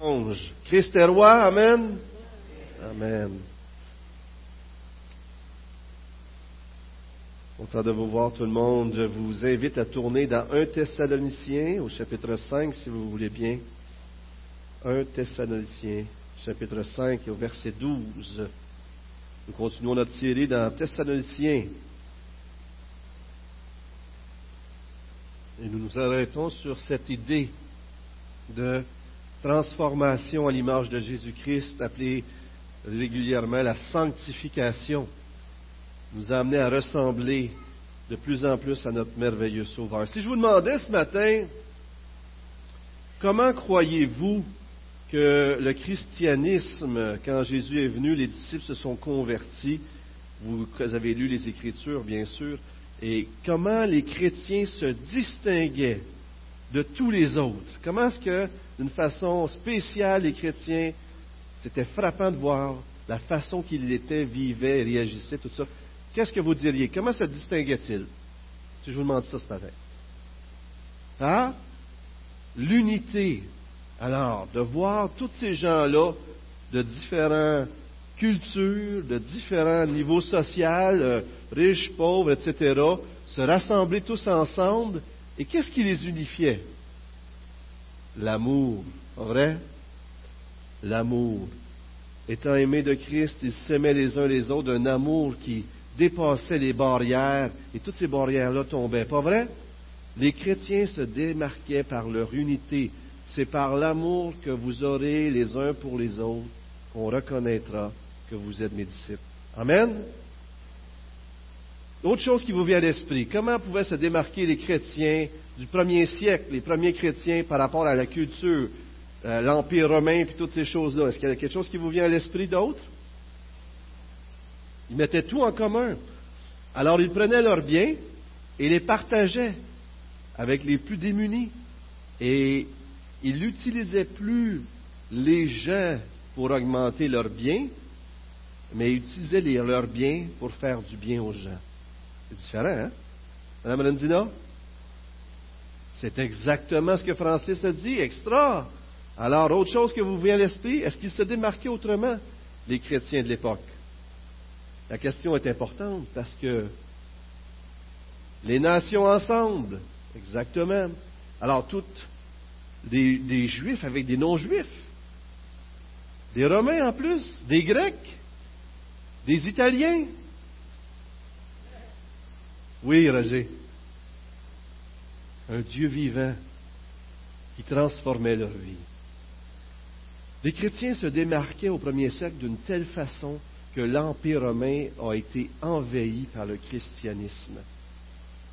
ange. Christ est roi, Amen. Amen. Content de vous voir tout le monde. Je vous invite à tourner dans 1 Thessaloniciens au chapitre 5 si vous voulez bien. 1 Thessaloniciens chapitre 5 au verset 12. Nous continuons notre série dans Thessaloniciens. Et nous nous arrêtons sur cette idée de transformation à l'image de Jésus-Christ, appelée régulièrement la sanctification, nous a amené à ressembler de plus en plus à notre merveilleux Sauveur. Si je vous demandais ce matin, comment croyez-vous que le christianisme, quand Jésus est venu, les disciples se sont convertis Vous avez lu les Écritures, bien sûr. Et comment les chrétiens se distinguaient de tous les autres? Comment est-ce que, d'une façon spéciale, les chrétiens, c'était frappant de voir la façon qu'ils étaient, vivaient, réagissaient, tout ça. Qu'est-ce que vous diriez? Comment se distinguait-il? Si je vous demande ça ce matin. Ah? L'unité. Alors, de voir tous ces gens-là de différentes cultures, de différents niveaux sociaux, euh, riches, pauvres, etc., se rassembler tous ensemble et qu'est-ce qui les unifiait? L'amour, vrai L'amour. Étant aimés de Christ, ils s'aimaient les uns les autres d'un amour qui dépassait les barrières, et toutes ces barrières-là tombaient. Pas vrai? Les chrétiens se démarquaient par leur unité. C'est par l'amour que vous aurez les uns pour les autres qu'on reconnaîtra que vous êtes mes disciples. Amen? Autre chose qui vous vient à l'esprit, comment pouvaient se démarquer les chrétiens du premier siècle, les premiers chrétiens par rapport à la culture, euh, l'Empire romain et toutes ces choses-là? Est-ce qu'il y a quelque chose qui vous vient à l'esprit d'autre? Ils mettaient tout en commun. Alors ils prenaient leurs biens et les partageaient avec les plus démunis. Et ils n'utilisaient plus les gens pour augmenter leurs biens, mais ils utilisaient leurs biens pour faire du bien aux gens. C'est différent, hein? Madame Rendina? C'est exactement ce que Francis a dit. Extra! Alors, autre chose que vous voyez à l'esprit, est-ce qu'ils se démarquaient autrement, les chrétiens de l'époque? La question est importante parce que les nations ensemble, exactement. Alors, toutes des, des juifs avec des non-juifs, des Romains en plus, des Grecs, des Italiens, oui, Roger. Un Dieu vivant qui transformait leur vie. Les chrétiens se démarquaient au premier siècle d'une telle façon que l'Empire romain a été envahi par le christianisme.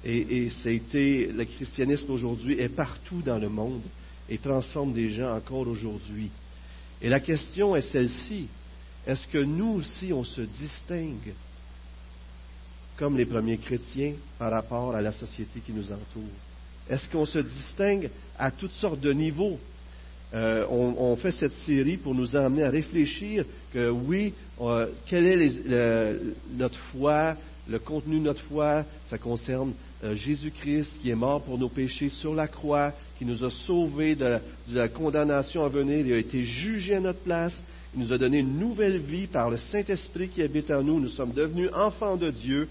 Et, et le christianisme aujourd'hui est partout dans le monde et transforme des gens encore aujourd'hui. Et la question est celle-ci. Est-ce que nous aussi, on se distingue comme les premiers chrétiens par rapport à la société qui nous entoure? Est-ce qu'on se distingue à toutes sortes de niveaux? Euh, on, fait cette série pour nous amener à réfléchir que oui, euh, quelle est notre foi, le contenu de notre foi, ça concerne euh, Jésus-Christ qui est mort pour nos péchés sur la croix, qui nous a sauvés de la, de la condamnation à venir, il a été jugé à notre place, il nous a donné une nouvelle vie par le Saint-Esprit qui habite en nous, nous sommes devenus enfants de Dieu,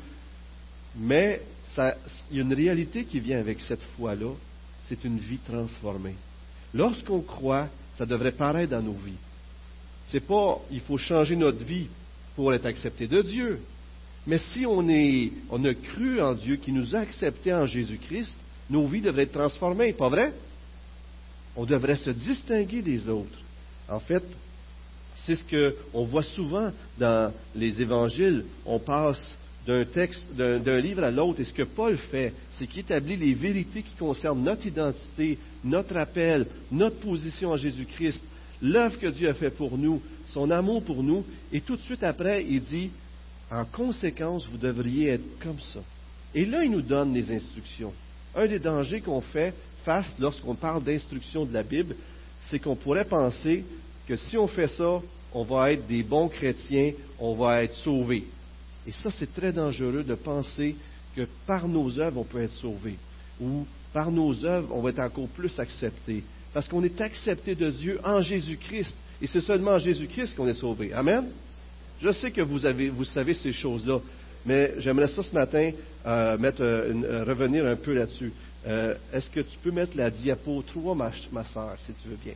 mais il y a une réalité qui vient avec cette foi-là, c'est une vie transformée. Lorsqu'on croit, ça devrait paraître dans nos vies. C'est pas, il faut changer notre vie pour être accepté de Dieu. Mais si on, est, on a cru en Dieu, qui nous a acceptés en Jésus-Christ, nos vies devraient être transformées, pas vrai? On devrait se distinguer des autres. En fait, c'est ce qu'on voit souvent dans les évangiles. On passe d'un texte, d'un livre à l'autre. Et ce que Paul fait, c'est qu'il établit les vérités qui concernent notre identité, notre appel, notre position en Jésus-Christ, l'œuvre que Dieu a fait pour nous, son amour pour nous. Et tout de suite après, il dit, en conséquence, vous devriez être comme ça. Et là, il nous donne les instructions. Un des dangers qu'on fait face lorsqu'on parle d'instructions de la Bible, c'est qu'on pourrait penser que si on fait ça, on va être des bons chrétiens, on va être sauvés. Et ça, c'est très dangereux de penser que par nos œuvres, on peut être sauvé. Ou par nos œuvres, on va être encore plus accepté. parce qu'on est accepté de Dieu en Jésus-Christ. Et c'est seulement en Jésus-Christ qu'on est sauvé. Amen? Je sais que vous, avez, vous savez ces choses-là, mais j'aimerais ça ce matin euh, euh, euh, revenir un peu là-dessus. Est-ce que tu peux mettre la diapo 3, ma, ma soeur, si tu veux bien?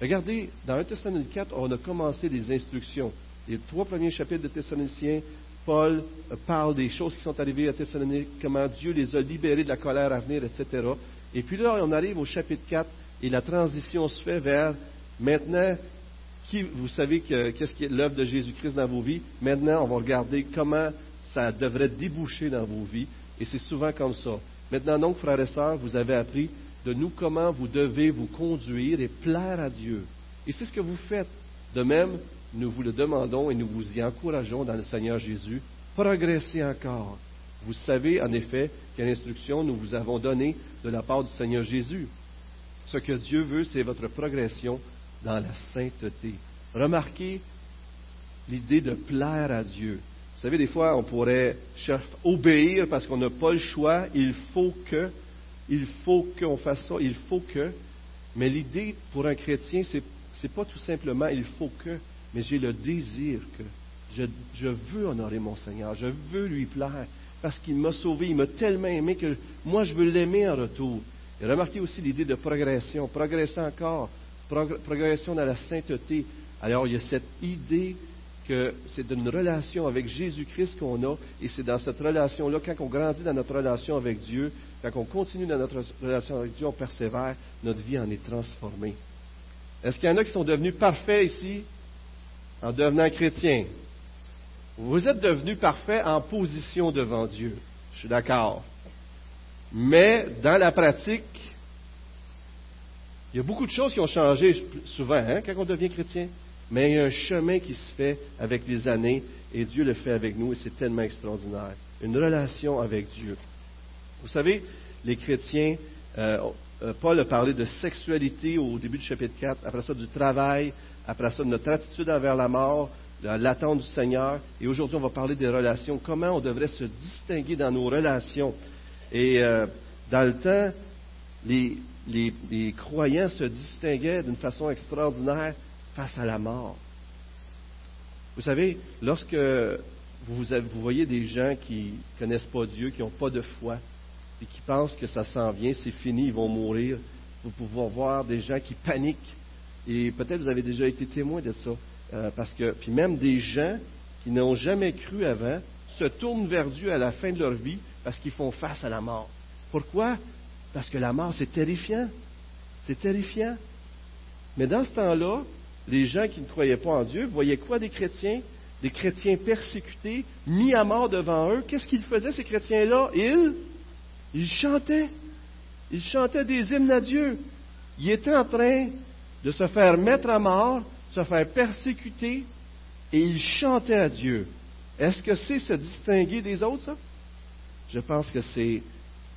Regardez, dans 1 Thessaloniciens 4, on a commencé des instructions. Les trois premiers chapitres de Thessaloniciens, Paul parle des choses qui sont arrivées à Thessalonique, comment Dieu les a libérés de la colère à venir, etc. Et puis là, on arrive au chapitre 4 et la transition se fait vers maintenant, qui, vous savez qu'est-ce qui est l'œuvre de Jésus-Christ dans vos vies? Maintenant, on va regarder comment ça devrait déboucher dans vos vies. Et c'est souvent comme ça. Maintenant donc, frères et sœurs, vous avez appris de nous comment vous devez vous conduire et plaire à Dieu. Et c'est ce que vous faites. De même, nous vous le demandons et nous vous y encourageons dans le Seigneur Jésus. Progressez encore. Vous savez en effet quelle instruction nous vous avons donnée de la part du Seigneur Jésus. Ce que Dieu veut, c'est votre progression dans la sainteté. Remarquez l'idée de plaire à Dieu. Vous savez, des fois, on pourrait obéir parce qu'on n'a pas le choix. Il faut que, il faut qu'on fasse ça, il faut que. Mais l'idée pour un chrétien, c'est, n'est pas tout simplement il faut que, mais j'ai le désir que. Je, veux honorer mon Seigneur, je veux lui plaire, parce qu'il m'a sauvé, il m'a tellement aimé que moi je veux l'aimer en retour. Et remarquez aussi l'idée de progression, progresser encore, progression dans la sainteté. Alors il y a cette idée que c'est d'une relation avec Jésus-Christ qu'on a, et c'est dans cette relation-là, quand on grandit dans notre relation avec Dieu, quand on continue dans notre relation avec Dieu, on persévère, notre vie en est transformée. Est-ce qu'il y en a qui sont devenus parfaits ici? En devenant chrétiens? Vous êtes devenus parfaits en position devant Dieu. Je suis d'accord. Mais dans la pratique, il y a beaucoup de choses qui ont changé souvent hein, quand on devient chrétien. Mais il y a un chemin qui se fait avec les années et Dieu le fait avec nous et c'est tellement extraordinaire. Une relation avec Dieu. Vous savez, les chrétiens, euh, Paul a parlé de sexualité au début du chapitre 4, après ça du travail, après ça de notre attitude envers la mort, l'attente du Seigneur. Et aujourd'hui, on va parler des relations, comment on devrait se distinguer dans nos relations. Et euh, dans le temps, les, les, croyants se distinguaient d'une façon extraordinaire face à la mort. Vous savez, lorsque vous, vous voyez des gens qui ne connaissent pas Dieu, qui n'ont pas de foi, et qui pensent que ça s'en vient, c'est fini, ils vont mourir, vous pouvez voir des gens qui paniquent. Et peut-être vous avez déjà été témoin de ça. Euh, parce que, puis même des gens qui n'ont jamais cru avant se tournent vers Dieu à la fin de leur vie parce qu'ils font face à la mort. Pourquoi? Parce que la mort, c'est terrifiant. C'est terrifiant. Mais dans ce temps-là, les gens qui ne croyaient pas en Dieu voyaient quoi des chrétiens? Des chrétiens persécutés, mis à mort devant eux. Qu'est-ce qu'ils faisaient, ces chrétiens-là? Ils, ils chantaient. Ils chantaient des hymnes à Dieu. Ils étaient en train de se faire mettre à mort, se faire persécuter, et ils chantaient à Dieu. Est-ce que c'est se distinguer des autres, ça? Je pense que c'est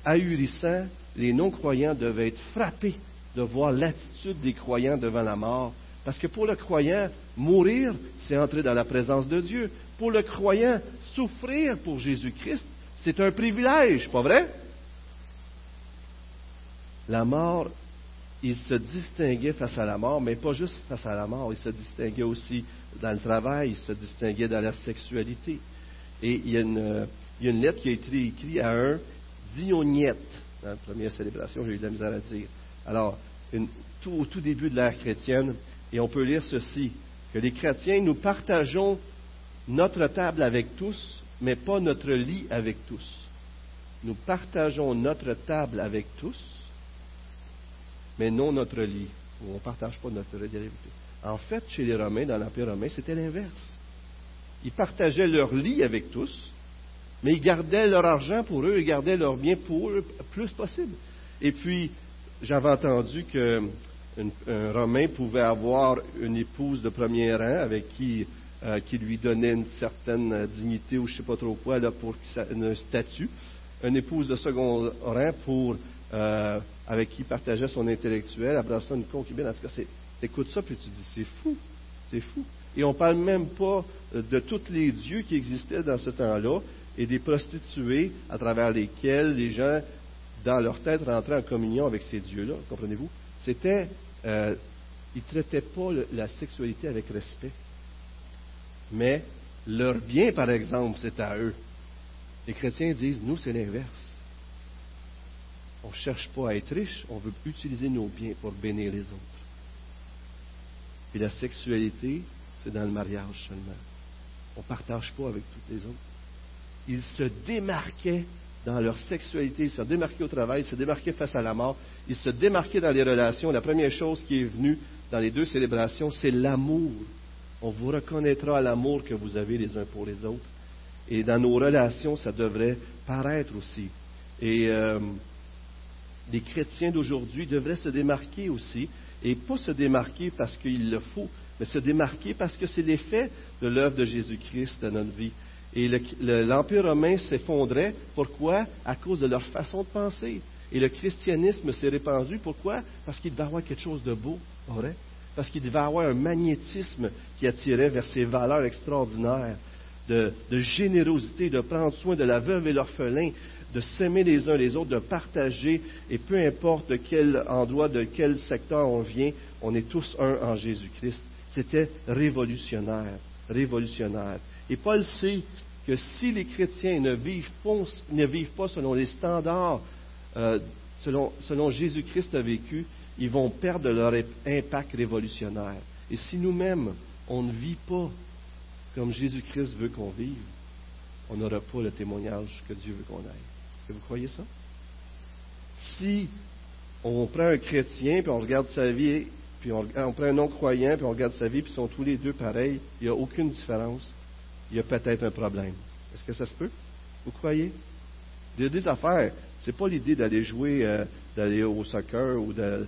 ahurissant. Les non-croyants devaient être frappés de voir l'attitude des croyants devant la mort. Parce que pour le croyant, mourir, c'est entrer dans la présence de Dieu. Pour le croyant, souffrir pour Jésus-Christ, c'est un privilège, pas vrai? La mort, il se distinguait face à la mort, mais pas juste face à la mort, il se distinguait aussi dans le travail, il se distinguait dans la sexualité. Et il y a une, lettre qui a été écrite à un Dionyette, dans la première célébration, j'ai eu de la misère à dire. Alors, au tout début de l'ère chrétienne, et on peut lire ceci, que les chrétiens, nous partageons notre table avec tous, mais pas notre lit avec tous. Nous partageons notre table avec tous, mais non notre lit. On ne partage pas notre tous. En fait, chez les Romains, dans l'Empire romain, c'était l'inverse. Ils partageaient leur lit avec tous, mais ils gardaient leur argent pour eux, ils gardaient leur bien pour eux plus possible. Et puis, j'avais entendu qu'un Romain pouvait avoir une épouse de premier rang avec qui, euh, qui lui donnait une certaine dignité ou je ne sais pas trop quoi, là, pour un statut. Une épouse de second rang pour, euh, avec qui partageait son intellectuel. Après ça, une concubine. En tout cas, écoutes ça, puis tu dis, c'est fou, c'est fou. Et on ne parle même pas de tous les dieux qui existaient dans ce temps-là et des prostituées à travers lesquelles les gens, dans leur tête, rentraient en communion avec ces dieux-là. Comprenez-vous? C'était euh, ils ne traitaient pas la sexualité avec respect. Mais leur bien, par exemple, c'est à eux. Les chrétiens disent, nous, c'est l'inverse. On ne cherche pas à être riche, on veut utiliser nos biens pour bénir les autres. Et la sexualité, c'est dans le mariage seulement. On ne partage pas avec toutes les autres. Ils se démarquaient dans leur sexualité, ils se démarquaient au travail, ils se démarquaient face à la mort, ils se démarquaient dans les relations. La première chose qui est venue dans les deux célébrations, c'est l'amour. On vous reconnaîtra l'amour que vous avez les uns pour les autres. Et dans nos relations, ça devrait paraître aussi. Et euh, les chrétiens d'aujourd'hui devraient se démarquer aussi, et pas se démarquer parce qu'il le faut, mais se démarquer parce que c'est l'effet de l'œuvre de Jésus-Christ dans notre vie. Et l'Empire romain s'effondrait. Pourquoi? À cause de leur façon de penser. Et le christianisme s'est répandu. Pourquoi? Parce qu'il devait avoir quelque chose de beau, Parce qu'il devait avoir un magnétisme qui attirait vers ces valeurs extraordinaires de, de générosité, de prendre soin de la veuve et l'orphelin, de s'aimer les uns les autres, de partager, et peu importe de quel endroit, de quel secteur on vient, on est tous un en Jésus-Christ. C'était révolutionnaire, révolutionnaire. Et Paul sait que si les chrétiens ne vivent pas, selon les standards, euh, selon, selon Jésus-Christ a vécu, ils vont perdre leur impact révolutionnaire. Et si nous-mêmes, on ne vit pas comme Jésus-Christ veut qu'on vive, on n'aura pas le témoignage que Dieu veut qu'on aille. Est-ce que vous croyez ça? Si on prend un chrétien, puis on regarde sa vie, puis on, prend un non-croyant, puis on regarde sa vie, puis ils sont tous les deux pareils, il n'y a aucune différence, il y a peut-être un problème. Est-ce que ça se peut? Vous croyez? Il y a des affaires. Ce n'est pas l'idée d'aller jouer, euh, d'aller au soccer ou de,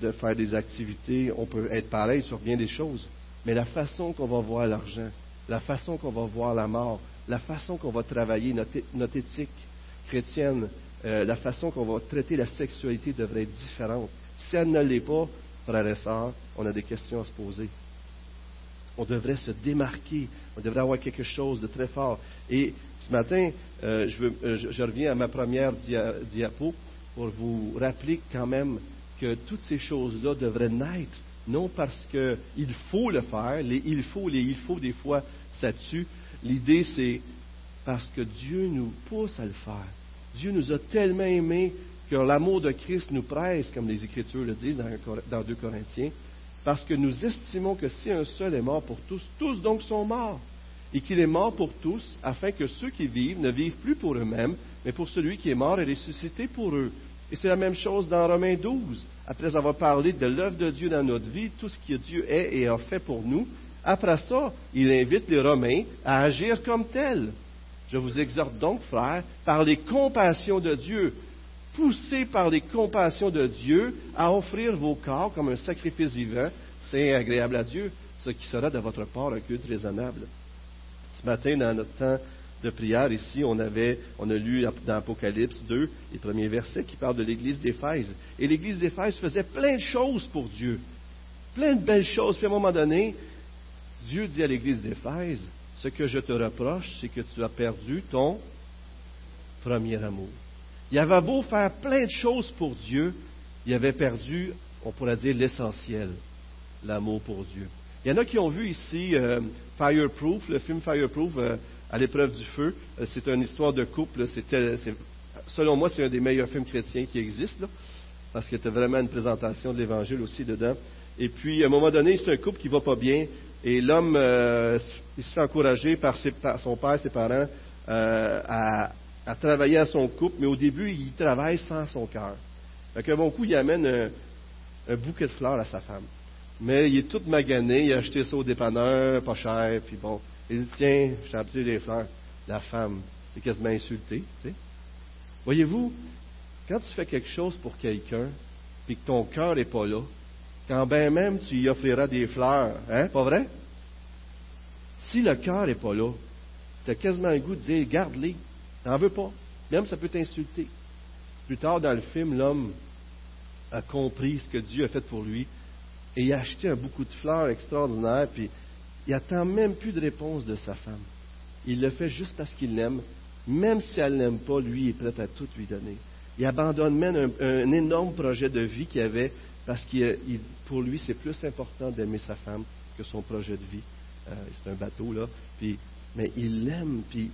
de, faire des activités. On peut être pareil sur bien des choses. Mais la façon qu'on va voir l'argent, la façon qu'on va voir la mort, la façon qu'on va travailler notre, éthique chrétienne, euh, la façon qu'on va traiter la sexualité devrait être différente. Si elle ne l'est pas, frères et sœurs, on a des questions à se poser. On devrait se démarquer, on devrait avoir quelque chose de très fort. Et ce matin, euh, euh, je, reviens à ma première diapo pour vous rappeler quand même que toutes ces choses-là devraient naître, non parce qu'il faut le faire, les il faut, les il faut, des fois, ça tue. L'idée, c'est parce que Dieu nous pousse à le faire. Dieu nous a tellement aimés que l'amour de Christ nous presse, comme les Écritures le disent dans, 2 Corinthiens, parce que nous estimons que si un seul est mort pour tous, tous donc sont morts, et qu'il est mort pour tous, afin que ceux qui vivent ne vivent plus pour eux-mêmes, mais pour celui qui est mort et ressuscité pour eux. Et c'est la même chose dans Romains 12. Après avoir parlé de l'œuvre de Dieu dans notre vie, tout ce que Dieu est et a fait pour nous, après ça, il invite les Romains à agir comme tels. Je vous exhorte donc, frères, par les compassions de Dieu, poussés par les compassions de Dieu à offrir vos corps comme un sacrifice vivant, c'est agréable à Dieu, ce qui sera de votre part un culte raisonnable. Ce matin, dans notre temps de prière, ici, on, avait, on a lu dans Apocalypse 2, les premiers versets qui parlent de l'église d'Éphèse. Et l'église d'Éphèse faisait plein de choses pour Dieu. Plein de belles choses. Puis à un moment donné, Dieu dit à l'église d'Éphèse, ce que je te reproche, c'est que tu as perdu ton premier amour. Il avait beau faire plein de choses pour Dieu, il avait perdu, on pourrait dire, l'essentiel, l'amour pour Dieu. Il y en a qui ont vu ici euh, Fireproof, le film Fireproof euh, à l'épreuve du feu. Euh, c'est une histoire de couple. selon moi, c'est un des meilleurs films chrétiens qui existent, parce qu'il y a vraiment une présentation de l'Évangile aussi dedans. Et puis, à un moment donné, c'est un couple qui va pas bien, et l'homme, il se fait encourager par, son père, ses parents, à, à travailler à son couple, mais au début, il travaille sans son cœur. Fait qu'un bon coup, il amène un, bouquet de fleurs à sa femme. Mais il est tout magané, il a acheté ça au dépanneur, pas cher, puis bon. Il dit, tiens, je t'ai apporté des fleurs. La femme est quasiment insultée. Voyez-vous, quand tu fais quelque chose pour quelqu'un, puis que ton cœur n'est pas là, quand bien même tu y offriras des fleurs, hein, pas vrai? Si le cœur n'est pas là, tu as quasiment le goût de dire, garde-les, N'en veux pas. Même ça peut t'insulter. Plus tard dans le film, l'homme a compris ce que Dieu a fait pour lui et il a acheté un bouquet de fleurs extraordinaire, puis il n'attend même plus de réponse de sa femme. Il le fait juste parce qu'il l'aime. Même si elle ne l'aime pas, lui est prêt à tout lui donner. Il abandonne même un, énorme projet de vie qu'il avait parce que pour lui, c'est plus important d'aimer sa femme que son projet de vie. Euh, c'est un bateau, là. Puis, mais il l'aime, puis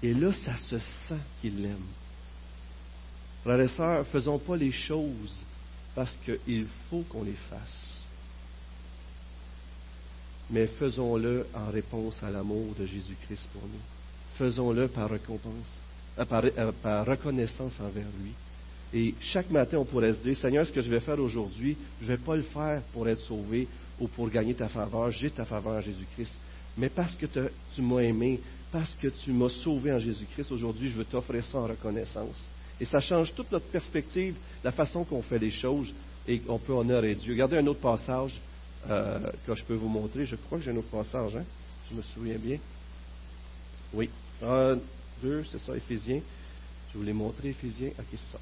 et là, ça se sent qu'il l'aime. Frères et sœurs, faisons pas les choses parce qu'il faut qu'on les fasse. Mais faisons-le en réponse à l'amour de Jésus-Christ pour nous. Faisons-le par euh, euh, par, reconnaissance envers lui. Et chaque matin, on pourrait se dire, Seigneur, ce que je vais faire aujourd'hui, je ne vais pas le faire pour être sauvé ou pour gagner ta faveur. J'ai ta faveur à Jésus-Christ. Mais parce que tu m'as aimé, parce que tu m'as sauvé en Jésus-Christ, aujourd'hui, je veux t'offrir ça en reconnaissance. Et ça change toute notre perspective, la façon qu'on fait les choses et qu'on peut honorer Dieu. Regardez un autre passage euh, que je peux vous montrer. Je crois que j'ai un autre passage, hein? Je me souviens bien. Oui. Un, deux, c'est ça, Éphésiens. Je vous l'ai montré, Éphésiens. Ok, c'est ça.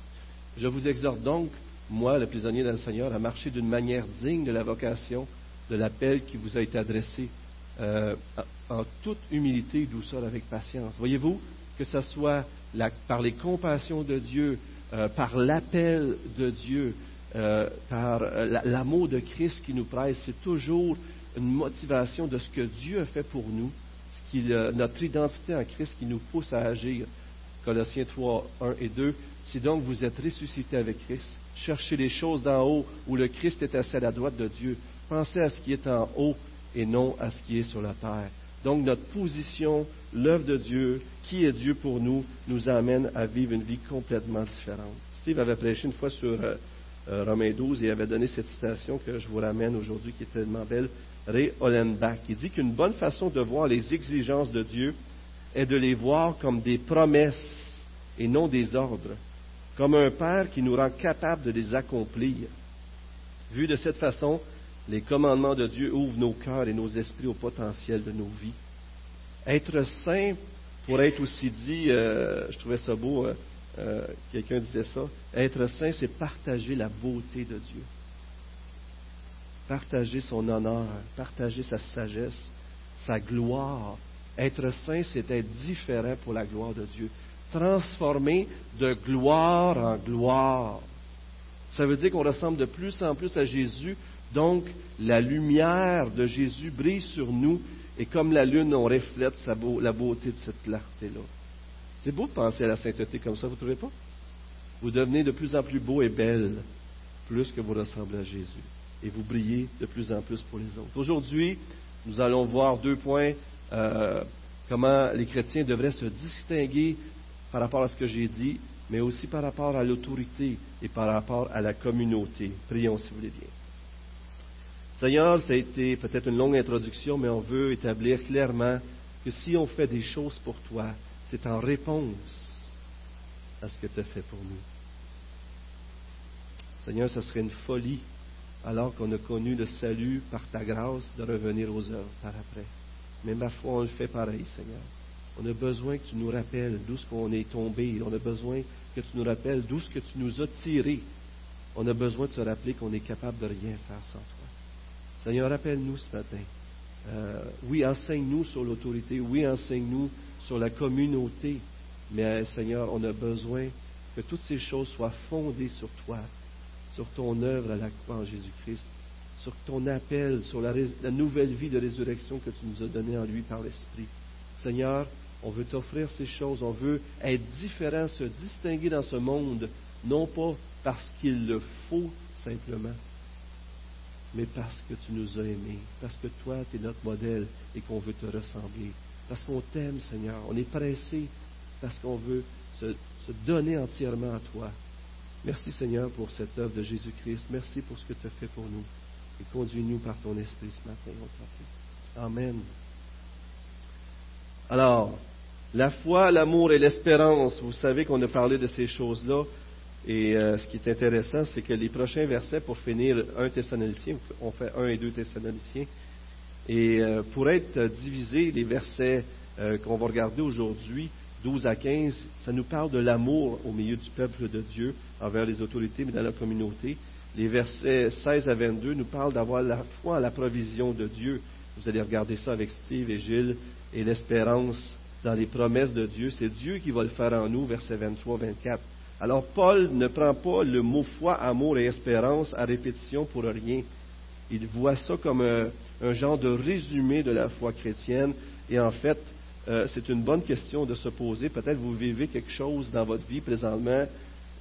Je vous exhorte donc, moi, le prisonnier dans le Seigneur, à marcher d'une manière digne de la vocation, de l'appel qui vous a été adressé euh, en toute humilité douceur avec patience. Voyez-vous, que ce soit par les compassions de Dieu, euh, par l'appel de Dieu, euh, par l'amour de Christ qui nous presse, c'est toujours une motivation de ce que Dieu a fait pour nous, notre identité en Christ qui nous pousse à agir. Colossiens 3, 1 et 2. Si donc vous êtes ressuscité avec Christ, cherchez les choses d'en haut où le Christ est assis à la droite de Dieu. Pensez à ce qui est en haut et non à ce qui est sur la terre. Donc notre position, l'œuvre de Dieu, qui est Dieu pour nous, nous amène à vivre une vie complètement différente. Steve avait prêché une fois sur euh, euh, Romains 12 et avait donné cette citation que je vous ramène aujourd'hui qui est tellement belle. Ray Hollenbach. Il dit qu'une bonne façon de voir les exigences de Dieu est de les voir comme des promesses et non des ordres, comme un Père qui nous rend capables de les accomplir. Vu de cette façon, les commandements de Dieu ouvrent nos cœurs et nos esprits au potentiel de nos vies. Être saint, pour être aussi dit, euh, je trouvais ça beau, euh, euh, quelqu'un disait ça, être saint, c'est partager la beauté de Dieu. Partager son honneur, partager sa sagesse, sa gloire. Être saint, c'est être différent pour la gloire de Dieu. Transformer de gloire en gloire. Ça veut dire qu'on ressemble de plus en plus à Jésus donc, la lumière de Jésus brille sur nous et comme la lune, on reflète la beauté de cette clarté-là. C'est beau de penser à la sainteté comme ça, vous ne trouvez pas? Vous devenez de plus en plus beau et belle, plus que vous ressemblez à Jésus. Et vous brillez de plus en plus pour les autres. Aujourd'hui, nous allons voir deux points, euh, comment les chrétiens devraient se distinguer par rapport à ce que j'ai dit, mais aussi par rapport à l'autorité et par rapport à la communauté. Prions si vous voulez bien. Seigneur, ça a été peut-être une longue introduction, mais on veut établir clairement que si on fait des choses pour toi, c'est en réponse à ce que tu as fait pour nous. Seigneur, ce serait une folie, alors qu'on a connu le salut par ta grâce, de revenir aux œuvres par après. Mais ma foi, on le fait pareil, Seigneur. On a besoin que tu nous rappelles d'où ce qu'on est tombé. On a besoin que tu nous rappelles d'où ce que tu nous as tiré. On a besoin de se rappeler qu'on est capable de rien faire sans toi. Seigneur, rappelle-nous ce matin. Euh, oui, enseigne-nous sur l'autorité. Oui, enseigne-nous sur la communauté. Mais Seigneur, on a besoin que toutes ces choses soient fondées sur toi, sur ton œuvre à la croix en Jésus-Christ, sur ton appel, sur la, la, nouvelle vie de résurrection que tu nous as donnée en lui par l'Esprit. Seigneur, on veut t'offrir ces choses, on veut être différent, se distinguer dans ce monde, non pas parce qu'il le faut simplement, mais parce que tu nous as aimés, parce que toi, tu es notre modèle et qu'on veut te ressembler, parce qu'on t'aime, Seigneur. On est pressé parce qu'on veut se, donner entièrement à toi. Merci, Seigneur, pour cette œuvre de Jésus-Christ. Merci pour ce que tu as fait pour nous. Et conduis-nous par ton esprit ce matin, on Amen. Alors, la foi, l'amour et l'espérance, vous savez qu'on a parlé de ces choses-là. Et euh, ce qui est intéressant, c'est que les prochains versets, pour finir un Thessalonicien, on fait un et deux Thessaloniciens, et euh, pour être divisés, les versets euh, qu'on va regarder aujourd'hui, 12 à 15, ça nous parle de l'amour au milieu du peuple de Dieu envers les autorités, mais dans la communauté. Les versets 16 à 22 nous parlent d'avoir la foi à la provision de Dieu. Vous allez regarder ça avec Steve et Gilles, et l'espérance dans les promesses de Dieu. C'est Dieu qui va le faire en nous, versets 23, 24. Alors Paul ne prend pas le mot foi, amour et espérance à répétition pour rien. Il voit ça comme un, genre de résumé de la foi chrétienne. Et en fait, euh, c'est une bonne question de se poser. Peut-être vous vivez quelque chose dans votre vie présentement,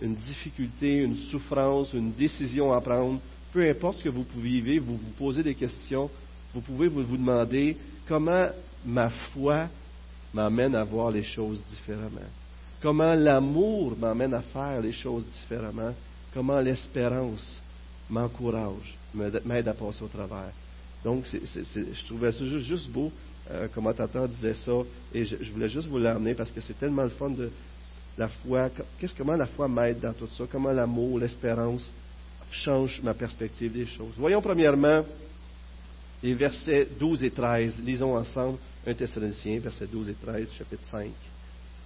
une difficulté, une souffrance, une décision à prendre. Peu importe ce que vous vivez, vous vous posez des questions. Vous pouvez vous, demander comment ma foi m'amène à voir les choses différemment. Comment l'amour m'amène à faire les choses différemment. Comment l'espérance m'encourage, m'aide à passer au travers. Donc, je trouvais ça juste, beau. Euh, un commentateur disait ça, et je, voulais juste vous l'amener parce que c'est tellement le fun de la foi. Qu'est-ce comment la foi m'aide dans tout ça? Comment l'amour, l'espérance change ma perspective des choses? Voyons premièrement les versets 12 et 13. Lisons ensemble 1 Thessaloniciens, versets 12 et 13, chapitre 5.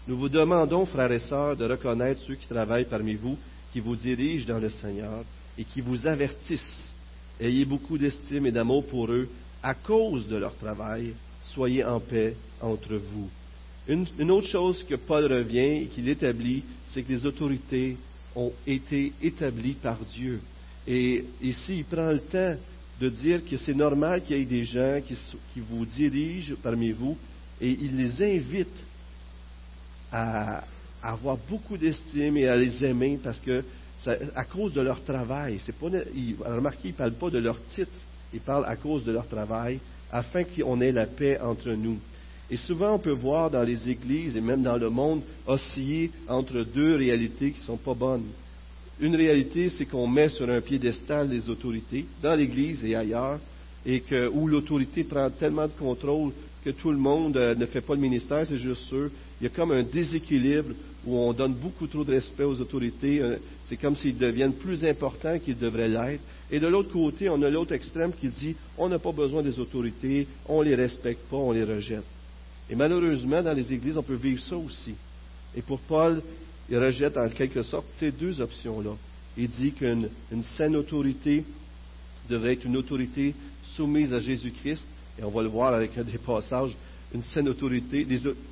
Nous vous demandons, frères et sœurs, de reconnaître ceux qui travaillent parmi vous, qui vous dirigent dans le Seigneur et qui vous avertissent. Ayez beaucoup d'estime et d'amour pour eux à cause de leur travail. Soyez en paix entre vous. Une, autre chose que Paul revient et qu'il établit, c'est que les autorités ont été établies par Dieu. Et ici, il prend le temps de dire que c'est normal qu'il y ait des gens qui, vous dirigent parmi vous et il les invite à, avoir beaucoup d'estime et à les aimer parce que à cause de leur travail. C'est pas, il, remarquez, il ne parle pas de leur titre, il parle à cause de leur travail, afin qu'on ait la paix entre nous. Et souvent, on peut voir dans les églises et même dans le monde osciller entre deux réalités qui ne sont pas bonnes. Une réalité, c'est qu'on met sur un piédestal les autorités, dans l'Église et ailleurs, et que, où l'autorité prend tellement de contrôle que tout le monde euh, ne fait pas le ministère, c'est juste sûr. Il y a comme un déséquilibre où on donne beaucoup trop de respect aux autorités. Euh, c'est comme s'ils deviennent plus importants qu'ils devraient l'être. Et de l'autre côté, on a l'autre extrême qui dit on n'a pas besoin des autorités, on ne les respecte pas, on les rejette. Et malheureusement, dans les églises, on peut vivre ça aussi. Et pour Paul, il rejette en quelque sorte ces deux options-là. Il dit qu'une saine autorité devrait être une autorité soumise à Jésus-Christ, et on va le voir avec un des passages, une saine autorité,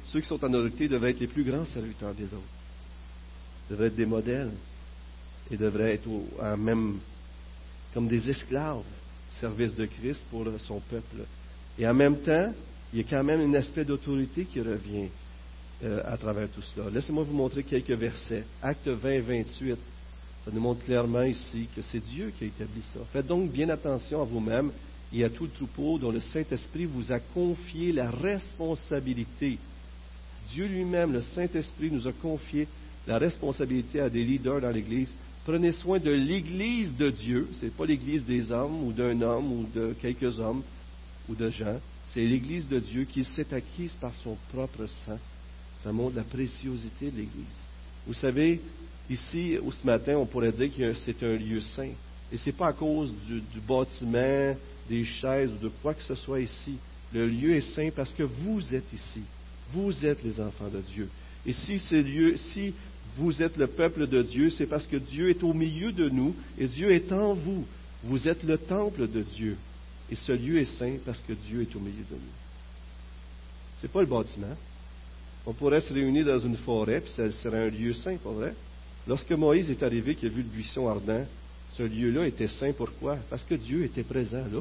ceux qui sont en autorité devraient être les plus grands serviteurs des autres, devraient être des modèles, et devraient être même comme des esclaves au service de Christ pour son peuple. Et en même temps, il y a quand même un aspect d'autorité qui revient. Euh, à travers tout cela. Laissez-moi vous montrer quelques versets. Acte 20, 28. Ça nous montre clairement ici que c'est Dieu qui a établi ça. Faites donc bien attention à vous-même et à tout le troupeau dont le Saint-Esprit vous a confié la responsabilité. Dieu lui-même, le Saint-Esprit, nous a confié la responsabilité à des leaders dans l'Église. Prenez soin de l'Église de Dieu. Ce n'est pas l'Église des hommes ou d'un homme ou de quelques hommes ou de gens. C'est l'Église de Dieu qui s'est acquise par son propre sang ça montre la préciosité de l'Église. Vous savez, ici, ou ce matin, on pourrait dire que c'est un lieu saint. Et ce n'est pas à cause du, bâtiment, des chaises ou de quoi que ce soit ici. Le lieu est saint parce que vous êtes ici. Vous êtes les enfants de Dieu. Et si si vous êtes le peuple de Dieu, c'est parce que Dieu est au milieu de nous et Dieu est en vous. Vous êtes le temple de Dieu. Et ce lieu est saint parce que Dieu est au milieu de nous. Ce n'est pas le bâtiment. On pourrait se réunir dans une forêt, puis ça serait un lieu saint, pas vrai? Lorsque Moïse est arrivé, qu'il a vu le buisson ardent, ce lieu-là était saint. Pourquoi? Parce que Dieu était présent là.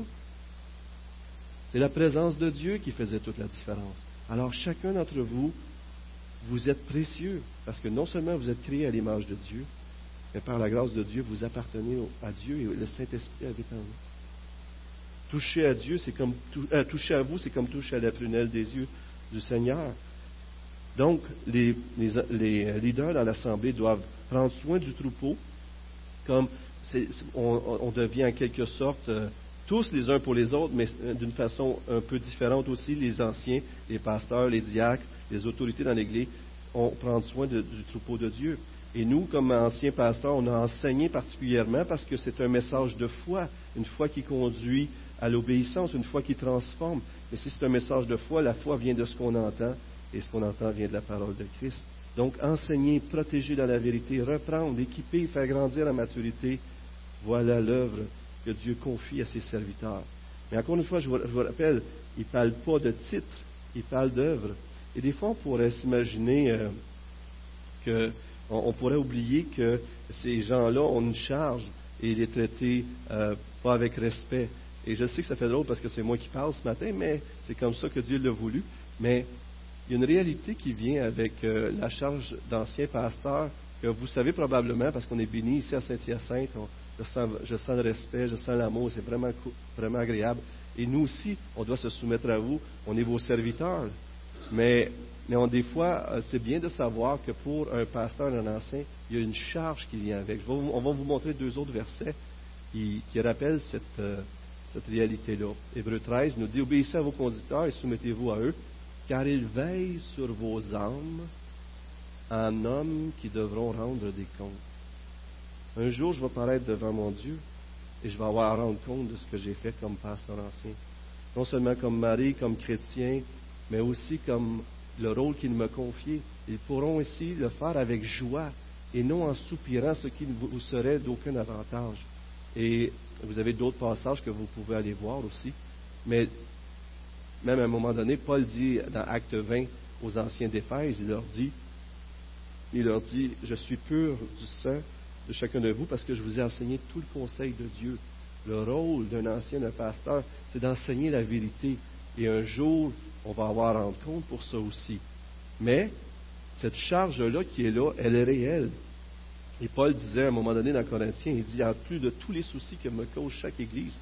C'est la présence de Dieu qui faisait toute la différence. Alors chacun d'entre vous, vous êtes précieux, parce que non seulement vous êtes créés à l'image de Dieu, mais par la grâce de Dieu, vous appartenez à Dieu et le Saint-Esprit habite en vous. Toucher à Dieu, c'est comme euh, toucher à vous, c'est comme toucher à la prunelle des yeux du Seigneur. Donc, les, leaders dans l'Assemblée doivent prendre soin du troupeau, comme on, devient en quelque sorte euh, tous les uns pour les autres, mais euh, d'une façon un peu différente aussi. Les anciens, les pasteurs, les diacres, les autorités dans l'Église, on prend soin du troupeau de Dieu. Et nous, comme anciens pasteurs, on a enseigné particulièrement parce que c'est un message de foi, une foi qui conduit à l'obéissance, une foi qui transforme. Mais si c'est un message de foi, la foi vient de ce qu'on entend et ce qu'on entend vient de la parole de Christ. Donc, enseigner, protéger dans la vérité, reprendre, équiper, faire grandir la maturité, voilà l'œuvre que Dieu confie à ses serviteurs. Mais encore une fois, je vous, rappelle, il ne parle pas de titre, il parle d'œuvre. Et des fois, on pourrait s'imaginer euh, que on, pourrait oublier que ces gens-là ont une charge et les traiter euh, pas avec respect. Et je sais que ça fait drôle parce que c'est moi qui parle ce matin, mais c'est comme ça que Dieu l'a voulu. Mais il y a une réalité qui vient avec euh, la charge d'ancien pasteur que vous savez probablement parce qu'on est béni ici à Saint-Hyacinthe. Je sens, je sens, le respect, je sens l'amour, c'est vraiment, vraiment agréable. Et nous aussi, on doit se soumettre à vous. On est vos serviteurs. Mais, on, des fois, euh, c'est bien de savoir que pour un pasteur, un ancien, il y a une charge qui vient avec. on va vous montrer deux autres versets qui, rappellent cette, euh, cette réalité-là. Hébreu 13 nous dit Obéissez à vos conducteurs et soumettez-vous à eux, car ils veillent sur vos âmes en hommes qui devront rendre des comptes. Un jour, je vais paraître devant mon Dieu et je vais avoir à rendre compte de ce que j'ai fait comme pasteur ancien. Non seulement comme mari, comme chrétien, mais aussi comme le rôle qu'il m'a confié. Ils pourront aussi le faire avec joie et non en soupirant ce qui ne vous serait d'aucun avantage. Et vous avez d'autres passages que vous pouvez aller voir aussi. Mais même à un moment donné, Paul dit dans Acte 20 aux anciens d'Éphèse, il leur dit, il leur dit, je suis pur du sang de chacun de vous parce que je vous ai enseigné tout le conseil de Dieu. Le rôle d'un ancien, d'un pasteur, c'est d'enseigner la vérité. Et un jour, on va avoir à rendre compte pour ça aussi. Mais cette charge-là qui est là, elle est réelle. Et Paul disait à un moment donné dans Corinthiens, il dit, en plus de tous les soucis que me cause chaque Église,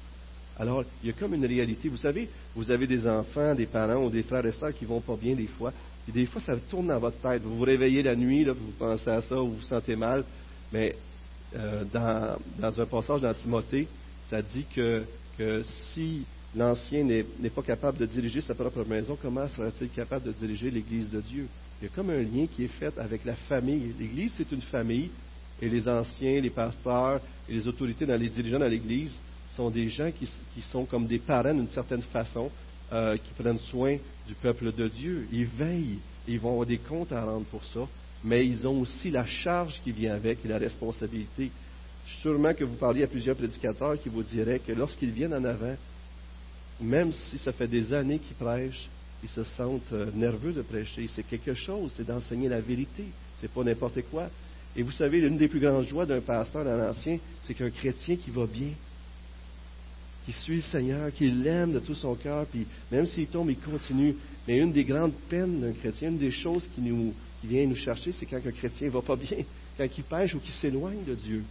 alors il y a comme une réalité. Vous savez, vous avez des enfants, des parents ou des frères et sœurs qui vont pas bien des fois. Et des fois, ça tourne dans votre tête. Vous vous réveillez la nuit, là, vous pensez à ça, vous vous sentez mal. Mais euh, dans, un passage dans Timothée, ça dit que, si l'ancien n'est pas capable de diriger sa propre maison, comment sera-t-il capable de diriger l'Église de Dieu? Il y a comme un lien qui est fait avec la famille. L'Église, c'est une famille, et les anciens, les pasteurs et les autorités dans les dirigeants dans l'Église sont des gens qui, sont comme des parents d'une certaine façon, euh, qui prennent soin du peuple de Dieu. Ils veillent, ils vont avoir des comptes à rendre pour ça, mais ils ont aussi la charge qui vient avec et la responsabilité. Sûrement que vous parliez à plusieurs prédicateurs qui vous diraient que lorsqu'ils viennent en avant, même si ça fait des années qu'ils prêchent, ils se sentent euh, nerveux de prêcher. C'est quelque chose, c'est d'enseigner la vérité. C'est pas n'importe quoi. Et vous savez, l'une des plus grandes joies d'un pasteur, d'un ancien, c'est qu'un chrétien qui va bien, qui suit le Seigneur, qui l'aime de tout son cœur, puis même s'il tombe, il continue. Mais une des grandes peines d'un chrétien, une des choses qui, nous, vient nous chercher, c'est quand un chrétien va pas bien, quand il pêche ou qu'il s'éloigne de Dieu.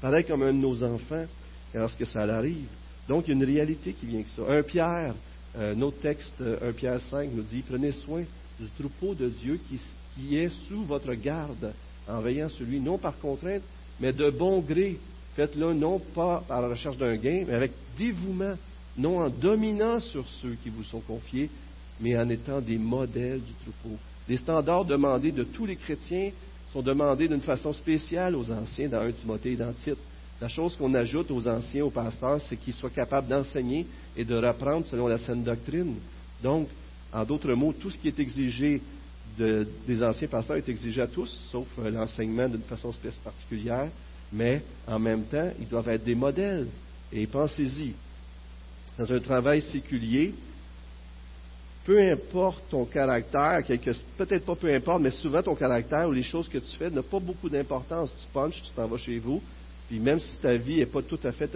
Pareil comme un de nos enfants, lorsque ça arrive. Donc, il y a une réalité qui vient avec ça. Un Pierre, euh, notre texte, 1 Pierre 5, nous dit Prenez soin du troupeau de Dieu qui, qui est sous votre garde, en veillant sur lui, non par contrainte, mais de bon gré. Faites-le non pas par la recherche d'un gain, mais avec dévouement, non en dominant sur ceux qui vous sont confiés, mais en étant des modèles du troupeau. Les standards demandés de tous les chrétiens sont demandés d'une façon spéciale aux anciens dans 1 Timothée et dans Tite. La chose qu'on ajoute aux anciens, aux pasteurs, c'est qu'ils soient capables d'enseigner et de reprendre selon la saine doctrine. Donc, en d'autres mots, tout ce qui est exigé des anciens pasteurs est exigé à tous, sauf euh, l'enseignement d'une façon particulière, mais en même temps, ils doivent être des modèles. Et pensez-y, dans un travail séculier, peu importe ton caractère, peut-être pas peu importe, mais souvent ton caractère ou les choses que tu fais n'ont pas beaucoup d'importance. Tu punches, tu t'en vas chez vous, puis même si ta vie n'est pas tout à fait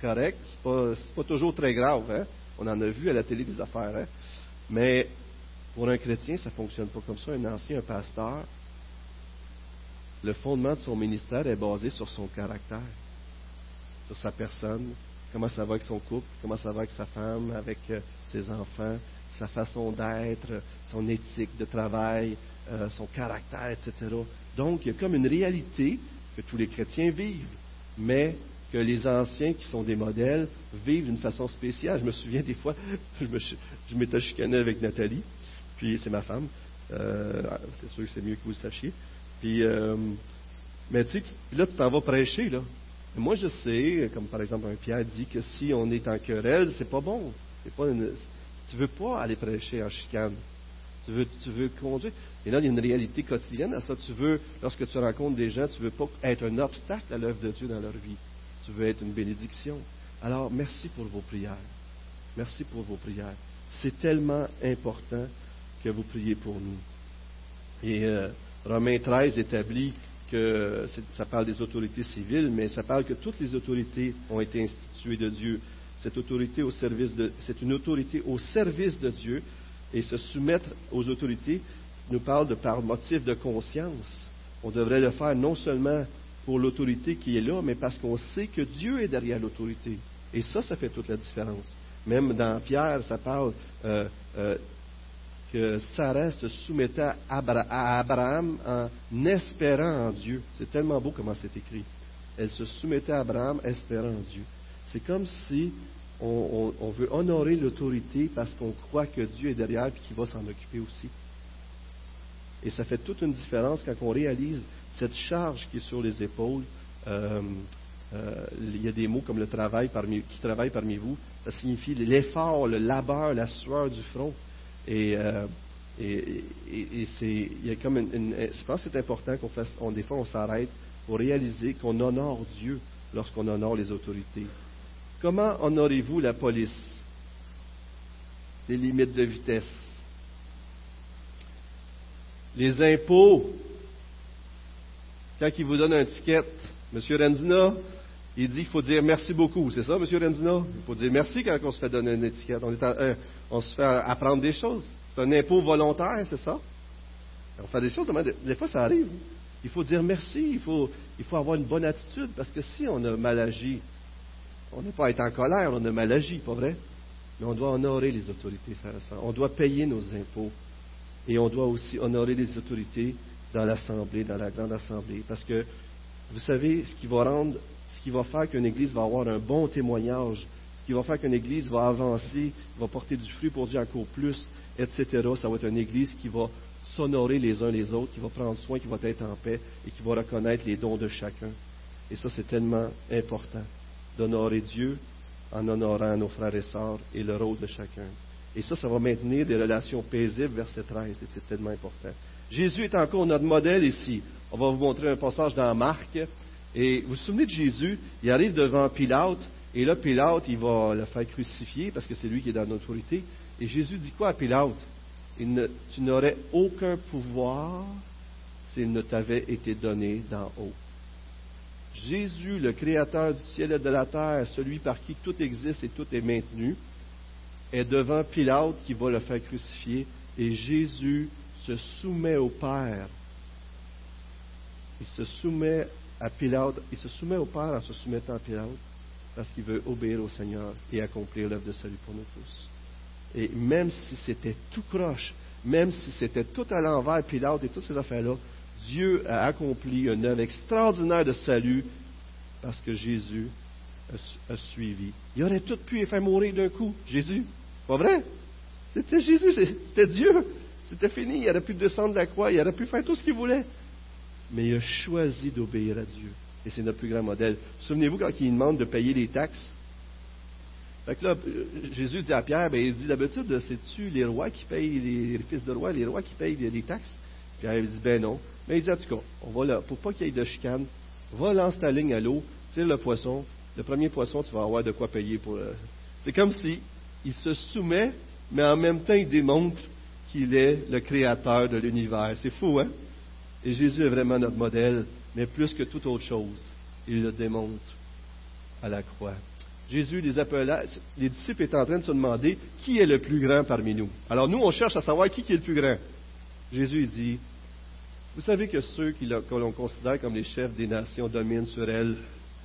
correcte, c'est pas, pas toujours très grave. Hein? On en a vu à la télé des affaires. Hein? Mais pour un chrétien, ça ne fonctionne pas comme ça. Un ancien, un pasteur, le fondement de son ministère est basé sur son caractère, sur sa personne, comment ça va avec son couple, comment ça va avec sa femme, avec euh, ses enfants, sa façon d'être, son éthique de travail, euh, son caractère, etc. Donc, il y a comme une réalité que tous les chrétiens vivent, mais que les anciens qui sont des modèles vivent d'une façon spéciale. Je me souviens des fois, je m'étais chicané avec Nathalie, puis c'est ma femme. Euh, c'est sûr que c'est mieux que vous le sachiez. Puis, euh, mais tu sais, là, tu t'en vas prêcher, là. moi, je sais, comme par exemple un Pierre dit que si on est en querelle, c'est pas bon. C'est pas tu veux pas aller prêcher en chicane. Tu veux, tu veux conduire. Et là, il y a une réalité quotidienne à ça. Tu veux, lorsque tu rencontres des gens, tu veux pas être un obstacle à l'œuvre de Dieu dans leur vie. Tu veux être une bénédiction. Alors, merci pour vos prières. Merci pour vos prières. C'est tellement important que vous priez pour nous. Et euh, Romains 13 établit que ça parle des autorités civiles, mais ça parle que toutes les autorités ont été instituées de Dieu. Cette autorité au service de, c'est une autorité au service de Dieu et se soumettre aux autorités nous parle de par motif de conscience. On devrait le faire non seulement pour l'autorité qui est là, mais parce qu'on sait que Dieu est derrière l'autorité. Et ça, ça fait toute la différence. Même dans Pierre, ça parle euh, euh, que Sarah se soumettait à Abraham en espérant en Dieu. C'est tellement beau comment c'est écrit. Elle se soumettait à Abraham espérant en Dieu. C'est comme si on, veut honorer l'autorité parce qu'on croit que Dieu est derrière et qu'il va s'en occuper aussi. Et ça fait toute une différence quand on réalise cette charge qui est sur les épaules. Euh, euh, il y a des mots comme le travail qui travaille parmi vous. Ça signifie l'effort, le labeur, la sueur du front. Et, euh, c'est, il y a comme une, je pense que c'est important qu'on fasse, on, des fois on s'arrête pour réaliser qu'on honore Dieu lorsqu'on honore les autorités. Comment honorez-vous la police? Les limites de vitesse. Les impôts. Quand ils vous donnent un ticket, M. Renzina, il dit qu'il faut dire merci beaucoup. C'est ça, M. Renzina? Il faut dire merci quand on se fait donner une étiquette. On, euh, on se fait apprendre des choses. C'est un impôt volontaire, c'est ça? On fait des choses, des fois ça arrive. Il faut dire merci, il faut, il faut avoir une bonne attitude, parce que si on a mal agi, on n'est pas être en colère, on a mal agi, pas vrai? Mais on doit honorer les autorités, frères et On doit payer nos impôts. Et on doit aussi honorer les autorités dans l'Assemblée, dans la grande Assemblée. Parce que, vous savez, ce qui va rendre, ce qui va faire qu'une Église va avoir un bon témoignage, ce qui va faire qu'une Église va avancer, va porter du fruit pour Dieu encore plus, etc., ça va être une Église qui va s'honorer les uns les autres, qui va prendre soin, qui va être en paix et qui va reconnaître les dons de chacun. Et ça, c'est tellement important d'honorer Dieu en honorant nos frères et sœurs et le rôle de chacun. Et ça, ça va maintenir des relations paisibles, verset 13, et c'est tellement important. Jésus est encore notre modèle ici. On va vous montrer un passage dans Marc. Et vous vous souvenez de Jésus, il arrive devant Pilate, et là, Pilate, il va le faire crucifier parce que c'est lui qui est dans l'autorité. Et Jésus dit quoi à Pilate? Tu n'aurais aucun pouvoir s'il ne t'avait été donné d'en haut. Jésus, le Créateur du ciel et de la terre, celui par qui tout existe et tout est maintenu, est devant Pilate qui va le faire crucifier et Jésus se soumet au Père. Il se soumet à Pilate, il se soumet au Père en se soumettant à Pilate parce qu'il veut obéir au Seigneur et accomplir l'œuvre de salut pour nous tous. Et même si c'était tout croche, même si c'était tout à l'envers, Pilate et toutes ces affaires-là, Dieu a accompli une œuvre extraordinaire de salut parce que Jésus a, suivi. Il aurait tout pu faire mourir d'un coup, Jésus. Pas vrai? C'était Jésus, c'était Dieu. C'était fini. Il aurait pu descendre de la croix, il aurait pu faire tout ce qu'il voulait. Mais il a choisi d'obéir à Dieu. Et c'est notre plus grand modèle. Souvenez-vous quand il demande de payer les taxes? Fait que là, Jésus dit à Pierre, ben, il dit d'habitude, c'est-tu les rois qui payent, les, fils de rois, les rois qui payent les, taxes? Pierre il dit, ben non. Mais il dit, en tout cas, on va là, pour pas qu'il y ait de chicane, va lancer ta ligne à l'eau, tire le poisson. Le premier poisson, tu vas avoir de quoi payer pour. Euh, c'est comme si il se soumet, mais en même temps, il démontre qu'il est le créateur de l'univers. C'est fou, hein? Et Jésus est vraiment notre modèle, mais plus que toute autre chose, il le démontre à la croix. Jésus les appela, les disciples étaient en train de se demander qui est le plus grand parmi nous? Alors nous, on cherche à savoir qui est le plus grand. Jésus dit, vous savez que ceux que l'on considère comme les chefs des nations dominent sur elles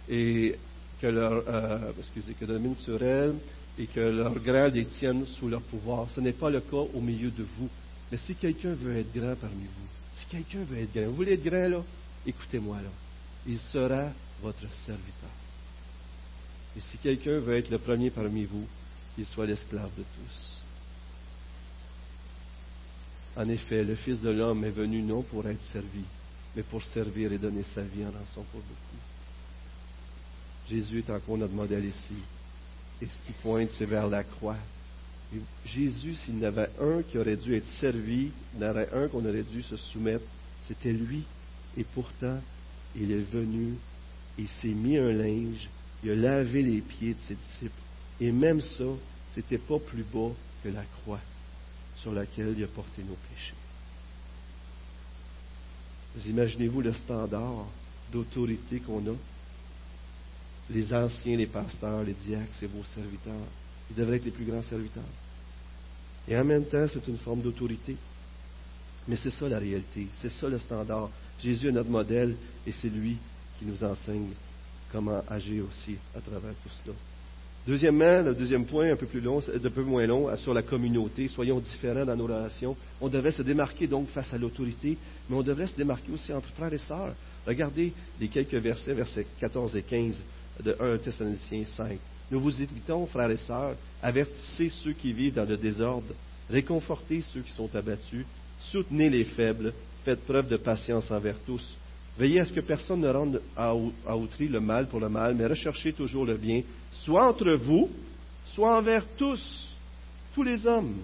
et que leur, euh, excusez, que dominent sur elles et que leurs grands les tiennent sous leur pouvoir. Ce n'est pas le cas au milieu de vous. Mais si quelqu'un veut être grand parmi vous, si quelqu'un veut être grand, vous voulez être grand là, écoutez-moi là. Il sera votre serviteur. Et si quelqu'un veut être le premier parmi vous, qu'il soit l'esclave de tous. En effet, le Fils de l'homme est venu non pour être servi, mais pour servir et donner sa vie en rançon pour beaucoup. Jésus est encore notre modèle ici. Et ce qui pointe, c'est vers la croix. Jésus, s'il y en avait un qui aurait dû être servi, il y en aurait un qu'on aurait dû se soumettre, c'était lui. Et pourtant, il est venu, il s'est mis un linge, il a lavé les pieds de ses disciples. Et même ça, c'était pas plus bas que la croix sur laquelle il a porté nos péchés. imaginez-vous le standard d'autorité qu'on a? Les anciens, les pasteurs, les diacres, c'est vos serviteurs. Ils devraient être les plus grands serviteurs. Et en même temps, c'est une forme d'autorité. Mais c'est ça la réalité, c'est ça le standard. Jésus est notre modèle et c'est lui qui nous enseigne comment agir aussi à travers tout cela. Deuxièmement, le deuxième point, un peu plus long, un peu moins long, sur la communauté. Soyons différents dans nos relations. On devrait se démarquer donc face à l'autorité, mais on devrait se démarquer aussi entre frères et sœurs. Regardez les quelques versets, versets 14 et 15 de 1 Thessaloniciens 5. Nous vous invitons, frères et sœurs, avertissez ceux qui vivent dans le désordre, réconfortez ceux qui sont abattus, soutenez les faibles, faites preuve de patience envers tous. Veillez à ce que personne ne rende à outrer le mal pour le mal, mais recherchez toujours le bien, soit entre vous, soit envers tous, tous les hommes.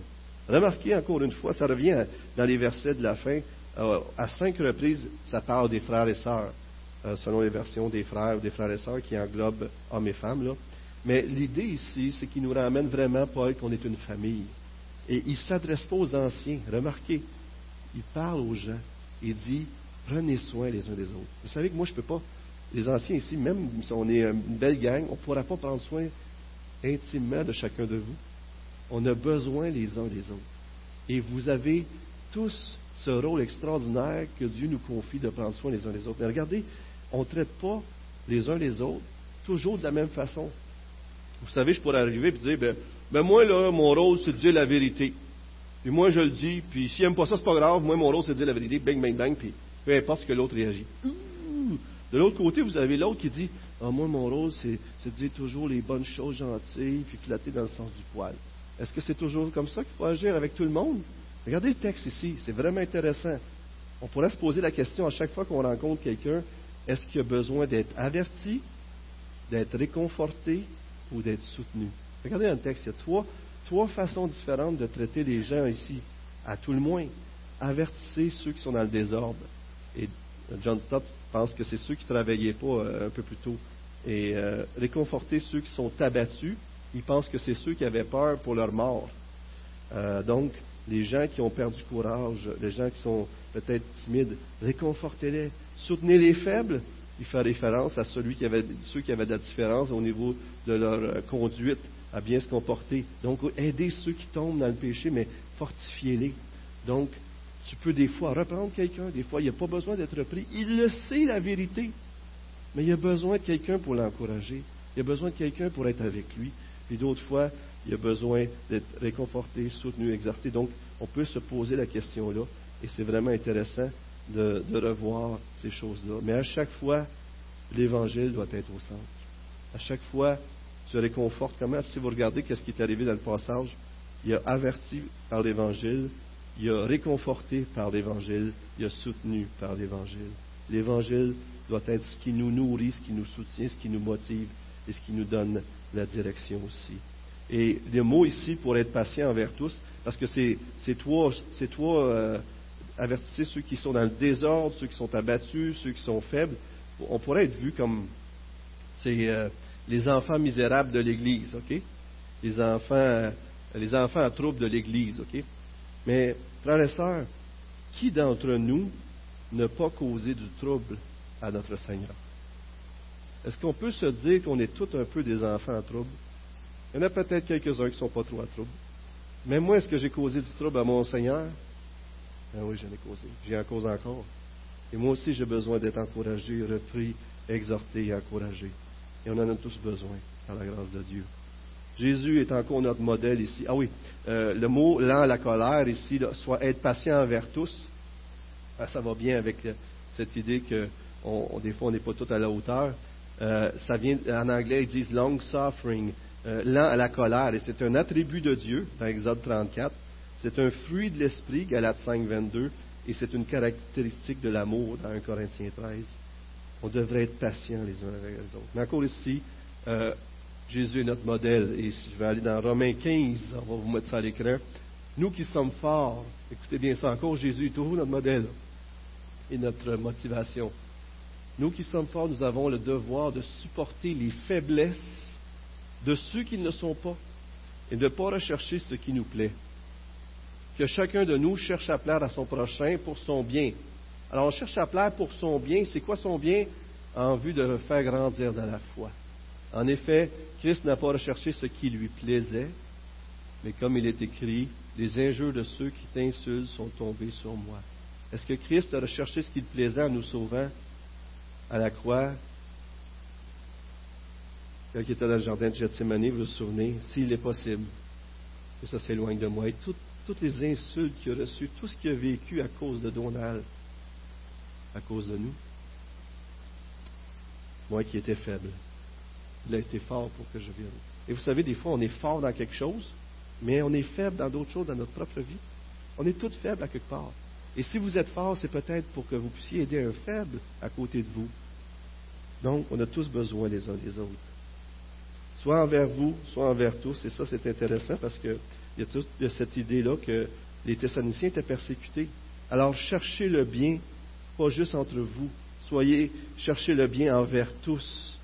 Remarquez encore une fois, ça revient dans les versets de la fin, euh, à cinq reprises, ça parle des frères et sœurs, euh, selon les versions des frères ou des frères et sœurs qui englobent hommes et femmes. Là. Mais l'idée ici, c'est qu'il nous ramène vraiment, Paul, qu'on est une famille. Et il ne s'adresse pas aux anciens. Remarquez, il parle aux gens. Il dit, prenez soin les uns des autres. Vous savez que moi, je ne peux pas, les anciens ici, même si on est une belle gang, on ne pourra pas prendre soin intimement de chacun de vous. On a besoin les uns des autres. Et vous avez tous ce rôle extraordinaire que Dieu nous confie de prendre soin les uns des autres. Mais regardez, on ne traite pas les uns les autres toujours de la même façon. Vous savez, je pourrais arriver et dire, ben, ben, moi, là, mon rôle, c'est de dire la vérité. Puis moi, je le dis, puis s'il n'aime pas ça, c'est pas grave. Moi, mon rôle, c'est de dire la vérité, bang, bang, bang, puis peu importe ce que l'autre réagit. De l'autre côté, vous avez l'autre qui dit, ah, moi, mon rôle, c'est de dire toujours les bonnes choses gentilles, puis flatter dans le sens du poil. Est-ce que c'est toujours comme ça qu'il faut agir avec tout le monde? Regardez le texte ici, c'est vraiment intéressant. On pourrait se poser la question à chaque fois qu'on rencontre quelqu'un, est-ce qu'il a besoin d'être averti, d'être réconforté ou d'être soutenu? Regardez dans le texte, il y a trois, trois façons différentes de traiter les gens ici. À tout le moins, avertissez ceux qui sont dans le désordre. Et John Stott pense que c'est ceux qui ne travaillaient pas euh, un peu plus tôt. Et euh, réconforter ceux qui sont abattus, il pense que c'est ceux qui avaient peur pour leur mort. Euh, donc, les gens qui ont perdu courage, les gens qui sont peut-être timides, réconfortez-les. Soutenez les faibles. Il fait référence à celui qui avait, ceux qui avaient de la différence au niveau de leur euh, conduite à bien se comporter. Donc, aidez ceux qui tombent dans le péché, mais fortifiez-les. Donc, tu peux des fois reprendre quelqu'un, des fois il n'y a pas besoin d'être repris. Il le sait, la vérité. Mais il y a besoin de quelqu'un pour l'encourager. Il y a besoin de quelqu'un pour être avec lui. Puis d'autres fois, il y a besoin d'être réconforté, soutenu, exerté. Donc, on peut se poser la question là, et c'est vraiment intéressant de, revoir ces choses-là. Mais à chaque fois, l'Évangile doit être au centre. À chaque fois, tu réconfortes. Comment, si vous regardez qu'est-ce qui est arrivé dans le passage, il a averti par l'Évangile, il a réconforté par l'Évangile, il a soutenu par l'Évangile. L'Évangile doit être ce qui nous nourrit, ce qui nous soutient, ce qui nous motive et ce qui nous donne la direction aussi. Et le mot ici pour être patient envers tous, parce que c'est toi, c'est toi euh, avertissez ceux qui sont dans le désordre, ceux qui sont abattus, ceux qui sont faibles. On pourrait être vu comme euh, les enfants misérables de l'Église, ok? Les enfants, les enfants à trouble de l'Église, ok? Mais frères et sœurs, qui d'entre nous n'a pas causé du trouble à notre Seigneur? Est-ce qu'on peut se dire qu'on est tous un peu des enfants à trouble? Il y en a peut-être quelques-uns qui ne sont pas trop à trouble. Mais moi, est-ce que j'ai causé du trouble à mon Seigneur? Ben oui, j'en ai causé. J'y en cause encore. Et moi aussi, j'ai besoin d'être encouragé, repris, exhorté et encouragé. Et on en a tous besoin, par la grâce de Dieu. Jésus est encore notre modèle ici. Ah oui, euh, le mot lent à la colère ici, soit être patient envers tous, ah, ça va bien avec euh, cette idée que des fois on n'est pas tout à la hauteur. Euh, ça vient en anglais, ils disent long suffering, euh, lent à la colère, et c'est un attribut de Dieu dans Exode 34. C'est un fruit de l'esprit, Galates 5, 22, et c'est une caractéristique de l'amour dans 1 Corinthiens 13. On devrait être patient les uns avec les autres. Mais encore ici, euh, Jésus est notre modèle, et je vais aller dans Romains 15, on va vous mettre ça à l'écran. Nous qui sommes forts, écoutez bien ça encore, Jésus est toujours notre modèle et notre motivation. Nous qui sommes forts, nous avons le devoir de supporter les faiblesses de ceux qui ne sont pas et de ne pas rechercher ce qui nous plaît. Que chacun de nous cherche à plaire à son prochain pour son bien Alors on cherche à plaire pour son bien. C'est quoi son bien? En vue de le faire grandir dans la foi. En effet, Christ n'a pas recherché ce qui lui plaisait, mais comme il est écrit, les injures de ceux qui t'insultent sont tombés sur moi. Est-ce que Christ a recherché ce qui lui plaisait en nous sauvant à la croix? Quand il était dans le jardin de Gethsemane, vous vous souvenez, s'il est possible que ça s'éloigne de moi. Et toutes les insultes qu'il a reçues, tout ce qu'il a vécu à cause de Donald, à cause de nous, moi qui étais faible, il a été fort pour que je vienne. Et vous savez, des fois, on est fort dans quelque chose, mais on est faible dans d'autres choses dans notre propre vie. On est tous faibles à quelque part. Et si vous êtes fort, c'est peut-être pour que vous puissiez aider un faible à côté de vous. Donc, on a tous besoin les uns des autres soit envers vous, soit envers tous. Et ça, c'est intéressant parce qu'il y, a cette idée-là que les Thessaloniciens étaient persécutés. Alors, cherchez le bien, pas juste entre vous. Soyez, cherchez le bien envers tous.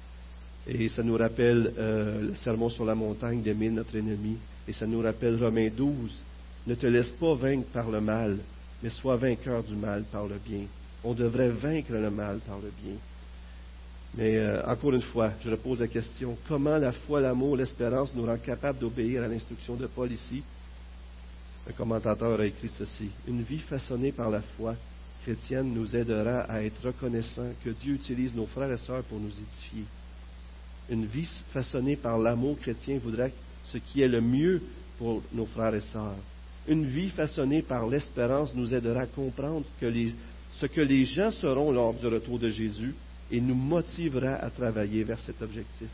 Et ça nous rappelle euh, le sermon sur la montagne d'aimer notre ennemi. Et ça nous rappelle Romains 12. Ne te laisse pas vaincre par le mal, mais sois vainqueur du mal par le bien. On devrait vaincre le mal par le bien. Mais euh, encore une fois, je repose la question, comment la foi, l'amour, l'espérance nous rend capables d'obéir à l'instruction de Paul ici? Un commentateur a écrit ceci. Une vie façonnée par la foi chrétienne nous aidera à être reconnaissants que Dieu utilise nos frères et sœurs pour nous édifier. Une vie façonnée par l'amour chrétien voudrait ce qui est le mieux pour nos frères et sœurs. Une vie façonnée par l'espérance nous aidera à comprendre ce que les gens seront lors du retour de Jésus et nous motivera à travailler vers cet objectif.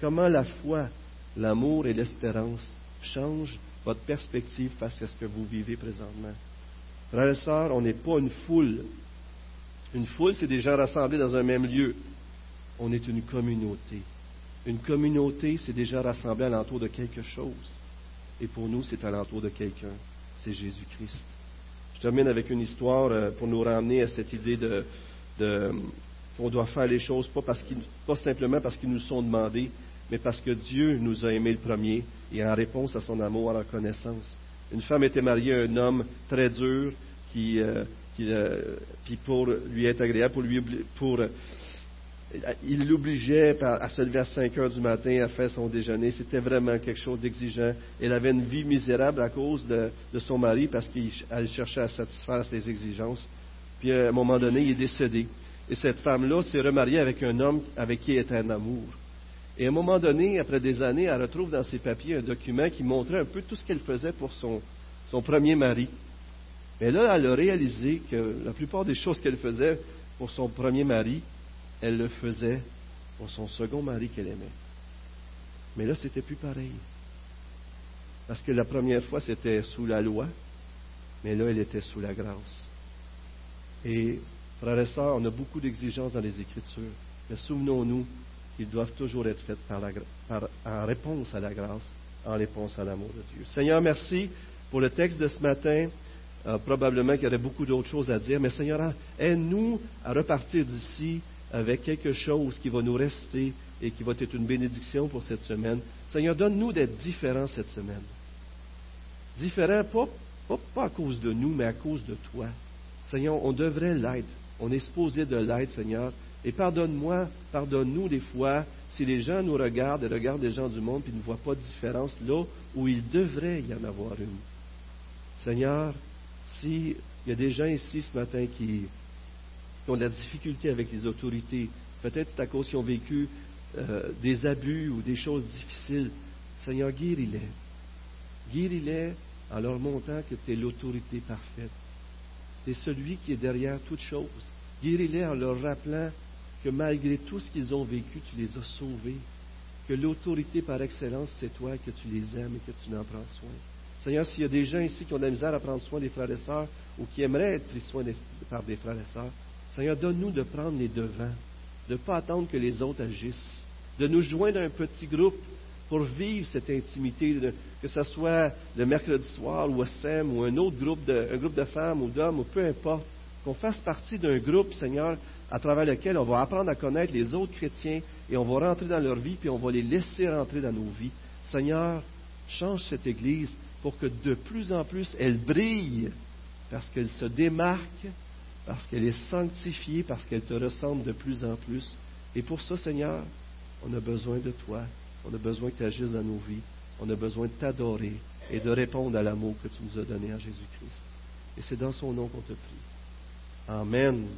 Comment la foi, l'amour et l'espérance changent votre perspective face à ce que vous vivez présentement? Frères et on n'est pas une foule. Une foule, c'est des gens rassemblés dans un même lieu. On est une communauté. Une communauté, c'est des gens rassemblés alentour de quelque chose. Et pour nous, c'est alentour de quelqu'un. C'est Jésus-Christ. Je termine avec une histoire euh, pour nous ramener à cette idée de, on doit faire les choses pas, parce pas simplement parce qu'ils nous sont demandés, mais parce que Dieu nous a aimés le premier et en réponse à son amour, à reconnaissance. Une femme était mariée à un homme très dur qui, euh, euh, puis pour lui être agréable, pour lui, pour, euh, il l'obligeait à se lever à 5 heures du matin à faire son déjeuner. C'était vraiment quelque chose d'exigeant. Elle avait une vie misérable à cause de, de son mari parce qu'elle cherchait à satisfaire ses exigences. Puis à un moment donné, il est décédé. Et cette femme-là s'est remariée avec un homme avec qui elle était en amour. Et à un moment donné, après des années, elle retrouve dans ses papiers un document qui montrait un peu tout ce qu'elle faisait pour son, son premier mari. Mais là, elle a réalisé que la plupart des choses qu'elle faisait pour son premier mari, elle le faisait pour son second mari qu'elle aimait. Mais là, c'était plus pareil. Parce que la première fois, c'était sous la loi, mais là, elle était sous la grâce. Et Frères et sœurs, on a beaucoup d'exigences dans les Écritures, mais souvenons-nous qu'ils doivent toujours être faites en réponse à la grâce, en réponse à l'amour de Dieu. Seigneur, merci pour le texte de ce matin. Euh, probablement qu'il y aurait beaucoup d'autres choses à dire, mais Seigneur, aide-nous à repartir d'ici avec quelque chose qui va nous rester et qui va être une bénédiction pour cette semaine. Seigneur, donne-nous d'être différents cette semaine. Différents, pas, pas à cause de nous, mais à cause de toi. Seigneur, on devrait l'être. On est supposé de l'être, Seigneur. Et pardonne-moi, pardonne-nous des fois si les gens nous regardent et regardent les gens du monde et ne voient pas de différence là où il devrait y en avoir une. Seigneur, s'il y a des gens ici ce matin qui, ont de la difficulté avec les autorités, peut-être c'est à cause qu'ils ont vécu euh, des abus ou des choses difficiles, Seigneur, guéris-les. Guéris-les en leur montrant que tu es l'autorité parfaite c'est celui qui est derrière toutes choses. Guéris-les en leur rappelant que malgré tout ce qu'ils ont vécu, tu les as sauvés, que l'autorité par excellence, c'est toi, que tu les aimes et que tu en prends soin. Seigneur, s'il y a des gens ici qui ont de la misère à prendre soin des frères et sœurs ou qui aimeraient être pris soin par des frères et sœurs, Seigneur, donne-nous de prendre les devants, de ne pas attendre que les autres agissent, de nous joindre à un petit groupe pour vivre cette intimité, que ce soit le mercredi soir ou au SEM ou un autre groupe de, un groupe de femmes ou d'hommes ou peu importe, qu'on fasse partie d'un groupe, Seigneur, à travers lequel on va apprendre à connaître les autres chrétiens et on va rentrer dans leur vie puis on va les laisser rentrer dans nos vies. Seigneur, change cette Église pour que de plus en plus elle brille parce qu'elle se démarque parce qu'elle est sanctifiée, parce qu'elle te ressemble de plus en plus. Et pour ça, Seigneur, on a besoin de toi. On a besoin que tu agisses dans nos vies. On a besoin de t'adorer et de répondre à l'amour que tu nous as donné en Jésus-Christ. Et c'est dans son nom qu'on te prie. Amen.